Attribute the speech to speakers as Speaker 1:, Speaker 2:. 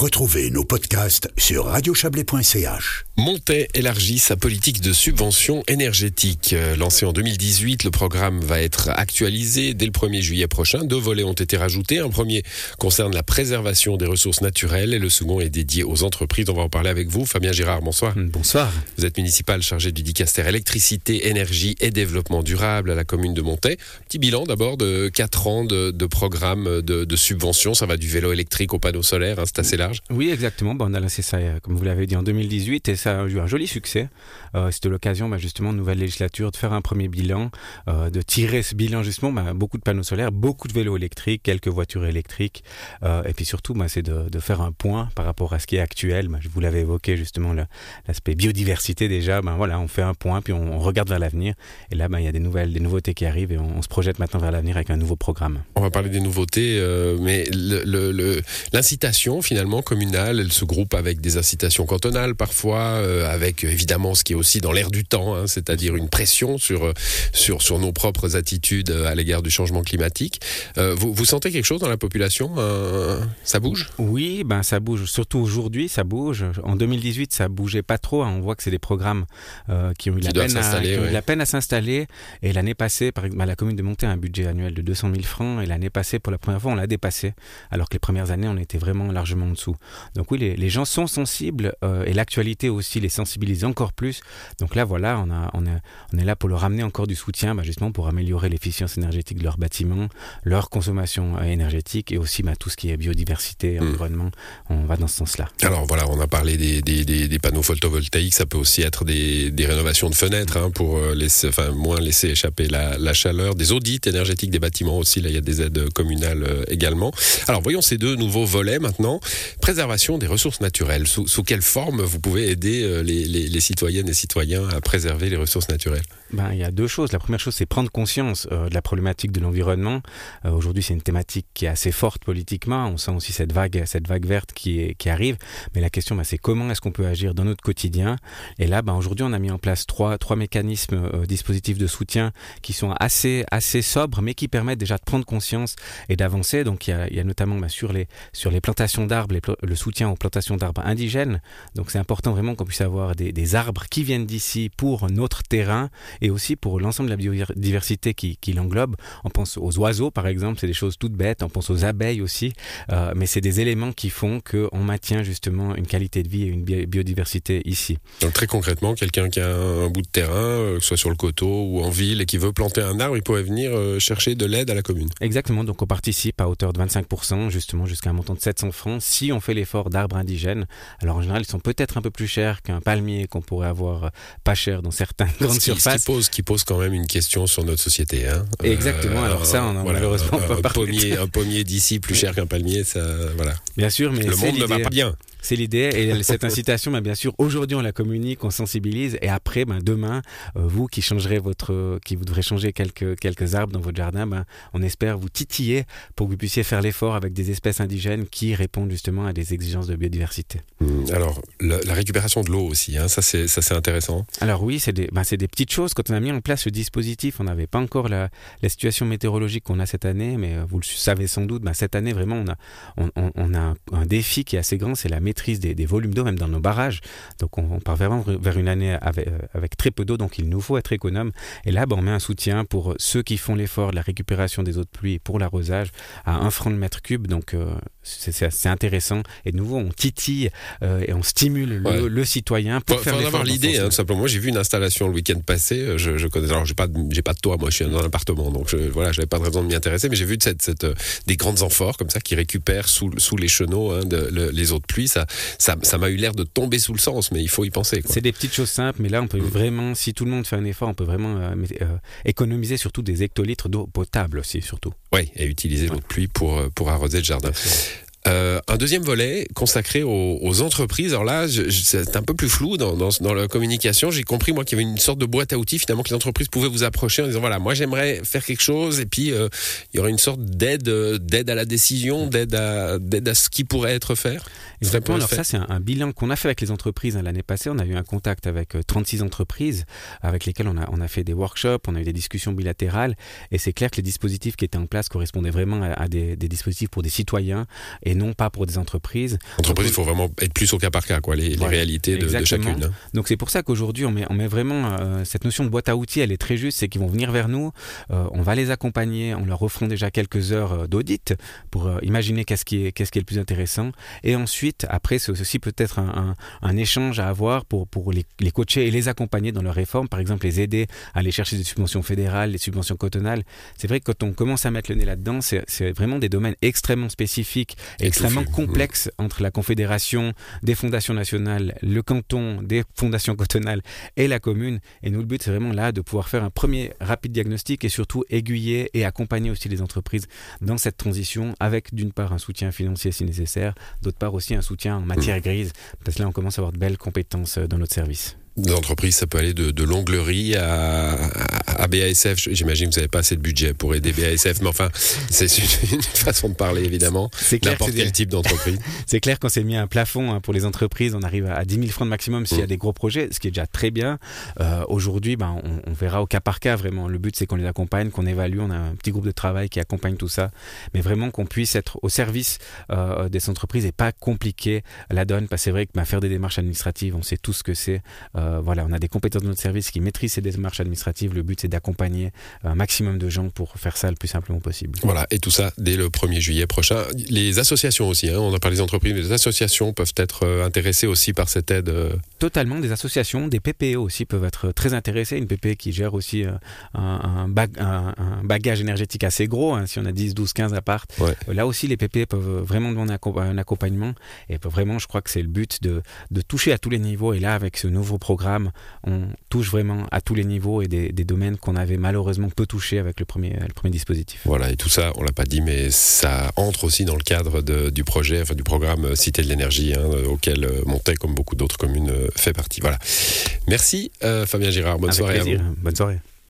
Speaker 1: Retrouvez nos podcasts sur radiochablais.ch.
Speaker 2: Montet élargit sa politique de subvention énergétique. Euh, Lancé en 2018, le programme va être actualisé dès le 1er juillet prochain. Deux volets ont été rajoutés. Un premier concerne la préservation des ressources naturelles et le second est dédié aux entreprises. On va en parler avec vous. Fabien Girard, bonsoir.
Speaker 3: Bonsoir.
Speaker 2: Vous êtes municipal chargé du dicaster électricité, énergie et développement durable à la commune de Montet. Petit bilan d'abord de 4 ans de, de programme de, de subvention. Ça va du vélo électrique au panneau solaire, hein, c'est assez large.
Speaker 3: Oui, exactement. Bon, on a lancé ça, euh, comme vous l'avez dit, en 2018 et ça a eu un joli succès. Euh, C'était l'occasion, bah, justement, de nouvelle législature, de faire un premier bilan, euh, de tirer ce bilan, justement, bah, beaucoup de panneaux solaires, beaucoup de vélos électriques, quelques voitures électriques. Euh, et puis surtout, bah, c'est de, de, faire un point par rapport à ce qui est actuel. Bah, je vous l'avais évoqué, justement, l'aspect biodiversité déjà. Bah, voilà, on fait un point, puis on, on regarde vers l'avenir. Et là, bah, il y a des nouvelles, des nouveautés qui arrivent et on, on se projette maintenant vers l'avenir avec un nouveau programme.
Speaker 2: On va parler des nouveautés, euh, mais l'incitation, finalement, communale, elle se groupe avec des incitations cantonales parfois, euh, avec évidemment ce qui est aussi dans l'air du temps, hein, c'est-à-dire une pression sur, euh, sur, sur nos propres attitudes à l'égard du changement climatique. Euh, vous, vous, sentez quelque chose dans la population euh, Ça bouge?
Speaker 3: Oui, ben ça bouge. Surtout aujourd'hui, ça bouge. En 2018, ça bougeait pas trop. Hein. On voit que c'est des programmes euh, qui ont eu,
Speaker 2: qui
Speaker 3: la, peine à,
Speaker 2: qui
Speaker 3: ont eu la peine à s'installer. Et l'année passée, par exemple, ben, la commune de Monté a un budget annuel de 200 000 francs. Et l'année passée, pour la première fois, on l'a dépassé. Alors que les premières années, on était vraiment largement en dessous. Donc oui, les, les gens sont sensibles euh, et l'actualité aussi les sensibilise encore plus. Donc là, voilà, on, a, on, est, on est là pour leur amener encore du soutien, bah, justement pour améliorer l'efficience énergétique de leurs bâtiments, leur consommation euh, énergétique et aussi bah, tout ce qui est biodiversité, mmh. environnement. On va dans ce sens-là.
Speaker 2: Alors voilà, on a parlé des, des, des, des, panneaux photovoltaïques, ça peut aussi être des, rénovations de fenêtres hein, pour laisser, enfin, moins laisser échapper la, la, chaleur, des audits énergétiques des bâtiments aussi. Là, il y a des aides communales euh, également. Alors voyons ces deux nouveaux volets maintenant. Préservation des ressources naturelles. Sous, sous quelle forme vous pouvez aider euh, les, les, les, citoyennes et citoyens à préserver les ressources naturelles?
Speaker 3: Ben, Il y a deux choses. La première chose, c'est prendre conscience euh, de la problématique de l'environnement. Euh, Aujourd'hui, c'est une thématique qui est assez forte politiquement. On sent aussi cette vague, cette vague verte qui, qui arrive. Mais la question, ben, c'est comment est-ce qu'on peut agir dans notre quotidien? Et là, ben, aujourd'hui, on a mis en place trois, trois mécanismes, dispositifs de soutien qui sont assez, assez sobres, mais qui permettent déjà de prendre conscience et d'avancer. Donc, il y a, notamment ben, sur, les, sur les plantations d'arbres, le soutien aux plantations d'arbres indigènes. Donc, c'est important vraiment qu'on puisse avoir des, des arbres qui viennent d'ici pour notre terrain et aussi pour l'ensemble de la biodiversité qui, qui l'englobe. On pense aux oiseaux, par exemple, c'est des choses toutes bêtes. On pense aux abeilles aussi, euh, mais c'est des éléments qui font qu'on maintient justement une qualité de vie et une biodiversité ici.
Speaker 2: Donc très concrètement, quelqu'un qui a un, bout de terrain, euh, que ce soit sur le coteau ou en ville, et qui veut planter un arbre, il pourrait venir euh, chercher de l'aide à la commune.
Speaker 3: Exactement, donc on participe à hauteur de 25%, justement jusqu'à un montant de 700 francs, si on fait l'effort d'arbres indigènes. Alors en général, ils sont peut-être un peu plus chers qu'un palmier qu'on pourrait avoir pas cher dans certaines grandes
Speaker 2: qui,
Speaker 3: surfaces.
Speaker 2: Ce qui, pose, qui pose quand même une question sur notre société. Hein.
Speaker 3: Exactement, euh, alors ça, on a voilà, malheureusement
Speaker 2: un,
Speaker 3: pas
Speaker 2: un pommier, un pommier d'ici plus cher qu'un palmier, ça, voilà.
Speaker 3: Bien sûr, mais
Speaker 2: le monde ne va pas bien.
Speaker 3: C'est l'idée et cette incitation, ben, bien sûr, aujourd'hui on la communique, on sensibilise et après, ben, demain, euh, vous qui changerez votre, qui vous devrez changer quelques quelques arbres dans votre jardin, ben, on espère vous titiller pour que vous puissiez faire l'effort avec des espèces indigènes qui répondent justement à des exigences de biodiversité.
Speaker 2: Mmh, alors la récupération de l'eau aussi, hein, ça c'est ça c'est intéressant.
Speaker 3: Alors oui, c'est des ben, des petites choses. Quand on a mis en place ce dispositif, on n'avait pas encore la, la situation météorologique qu'on a cette année, mais vous le savez sans doute, ben, cette année vraiment on a on, on, a un, un défi qui est assez grand, c'est la maîtrise des, des volumes d'eau, même dans nos barrages. Donc on, on part vraiment vers une année avec, avec très peu d'eau, donc il nous faut être économe. Et là, ben, on met un soutien pour ceux qui font l'effort de la récupération des eaux de pluie pour l'arrosage à un franc le mètre cube. Donc euh, c'est intéressant. Et de nouveau, on titille euh, et on stimule ouais. le, le, citoyen pour faire
Speaker 2: avoir l'idée, hein, simplement. Moi, j'ai vu une installation le week-end passé. Je, je connais. Alors, j'ai pas, j'ai pas de toit. Moi, je suis dans un appartement, donc je, voilà, j'avais pas de raison de m'y intéresser. Mais j'ai vu cette, cette, des grandes amphores comme ça qui récupèrent sous, sous les chenaux hein, de, le, les eaux de pluie. Ça, ça, ça m'a eu l'air de tomber sous le sens, mais il faut y penser.
Speaker 3: C'est des petites choses simples, mais là, on peut mmh. vraiment, si tout le monde fait un effort, on peut vraiment euh, euh, économiser surtout des hectolitres d'eau potable aussi, surtout.
Speaker 2: Oui, et utiliser l'eau de pluie pour, euh, pour arroser le jardin. Euh, un deuxième volet consacré aux, aux entreprises. Alors là, c'est un peu plus flou dans, dans, dans la communication. J'ai compris moi qu'il y avait une sorte de boîte à outils finalement que les entreprises pouvaient vous approcher en disant voilà, moi j'aimerais faire quelque chose et puis euh, il y aurait une sorte d'aide, d'aide à la décision, d'aide à, d'aide à ce qui pourrait être fait.
Speaker 3: Exactement. Alors ça, c'est un, un, bilan qu'on a fait avec les entreprises hein, l'année passée. On a eu un contact avec euh, 36 entreprises avec lesquelles on a, on a fait des workshops, on a eu des discussions bilatérales et c'est clair que les dispositifs qui étaient en place correspondaient vraiment à, à des, des dispositifs pour des citoyens et et non pas pour des entreprises.
Speaker 2: Entreprise, il faut vraiment être plus au cas par cas, quoi, les, réalités de, chacune. Hein.
Speaker 3: Donc c'est pour ça qu'aujourd'hui on met, on met vraiment cette notion de boîte à outils, elle est très juste, c'est qu'ils vont venir vers nous, on va les accompagner, on leur offrant déjà quelques heures d'audit pour imaginer qu'est-ce qui est qu'est-ce qui est le plus intéressant, et ensuite après c'est aussi peut-être un, un, échange à avoir pour pour les, les coacher et les accompagner dans leur réforme, par exemple les aider à aller chercher des subventions fédérales, des subventions cotonales. C'est vrai que quand on commence à mettre le nez là-dedans, c'est vraiment des domaines extrêmement spécifiques, extrêmement complexes entre la Confédération, des fondations nationales, le canton, des fondations cotonales et la commune. Et nous, le but, c'est vraiment là de pouvoir faire un premier rapide diagnostic et surtout aiguiller et accompagner aussi les entreprises dans cette transition avec d'une part un soutien financier si nécessaire, d'autre part aussi un soutien en matière mmh. grise, parce que là on commence à avoir de belles compétences euh, dans notre service
Speaker 2: d'entreprise, ça peut aller de, de l'onglerie à, à, BASF. J'imagine que vous n'avez pas assez de budget pour aider BASF, mais enfin, c'est une, façon de parler, évidemment. C'est N'importe quel type d'entreprise.
Speaker 3: c'est clair qu'on s'est mis un plafond hein, pour les entreprises. On arrive à 10 000 francs de maximum s'il y a mm. des gros projets, ce qui est déjà très bien. Euh, Aujourd'hui, ben, on, on, verra au cas par cas, vraiment. Le but, c'est qu'on les accompagne, qu'on évalue. On a un petit groupe de travail qui accompagne tout ça. Mais vraiment qu'on puisse être au service euh, des entreprises et pas compliquer la donne. Parce que c'est vrai que ben, faire des démarches administratives, on sait tout ce que c'est. Euh, euh, voilà, on a des compétences de notre service qui maîtrisent ces démarches administratives. Le but, c'est d'accompagner un maximum de gens pour faire ça le plus simplement possible.
Speaker 2: Voilà, et tout ça dès le 1er juillet prochain. Les associations aussi, hein, on a parlé des entreprises, mais les associations peuvent être euh, intéressées aussi par cette aide. Euh.
Speaker 3: Totalement, des associations, des PPE aussi peuvent être très intéressées. Une PPE qui gère aussi un, bagage énergétique assez gros, hein, si on a 10, 12, 15 appart. Là aussi, les PPE peuvent vraiment demander un accompagnement. Et vraiment, je crois que c'est le but de, de toucher à tous les niveaux. Et là, avec ce nouveau programme, on touche vraiment à tous les niveaux et des, domaines qu'on avait malheureusement peu touchés avec le premier, le premier dispositif.
Speaker 2: Voilà, et tout ça, on l'a pas dit, mais ça entre aussi dans le cadre du projet, enfin du programme Cité de l'énergie, hein, auquel euh, Montaigne, comme beaucoup d'autres communes, euh, fait partie. Voilà. Merci Fabien Girard, bonne soirée à vous.
Speaker 3: Bonne soirée.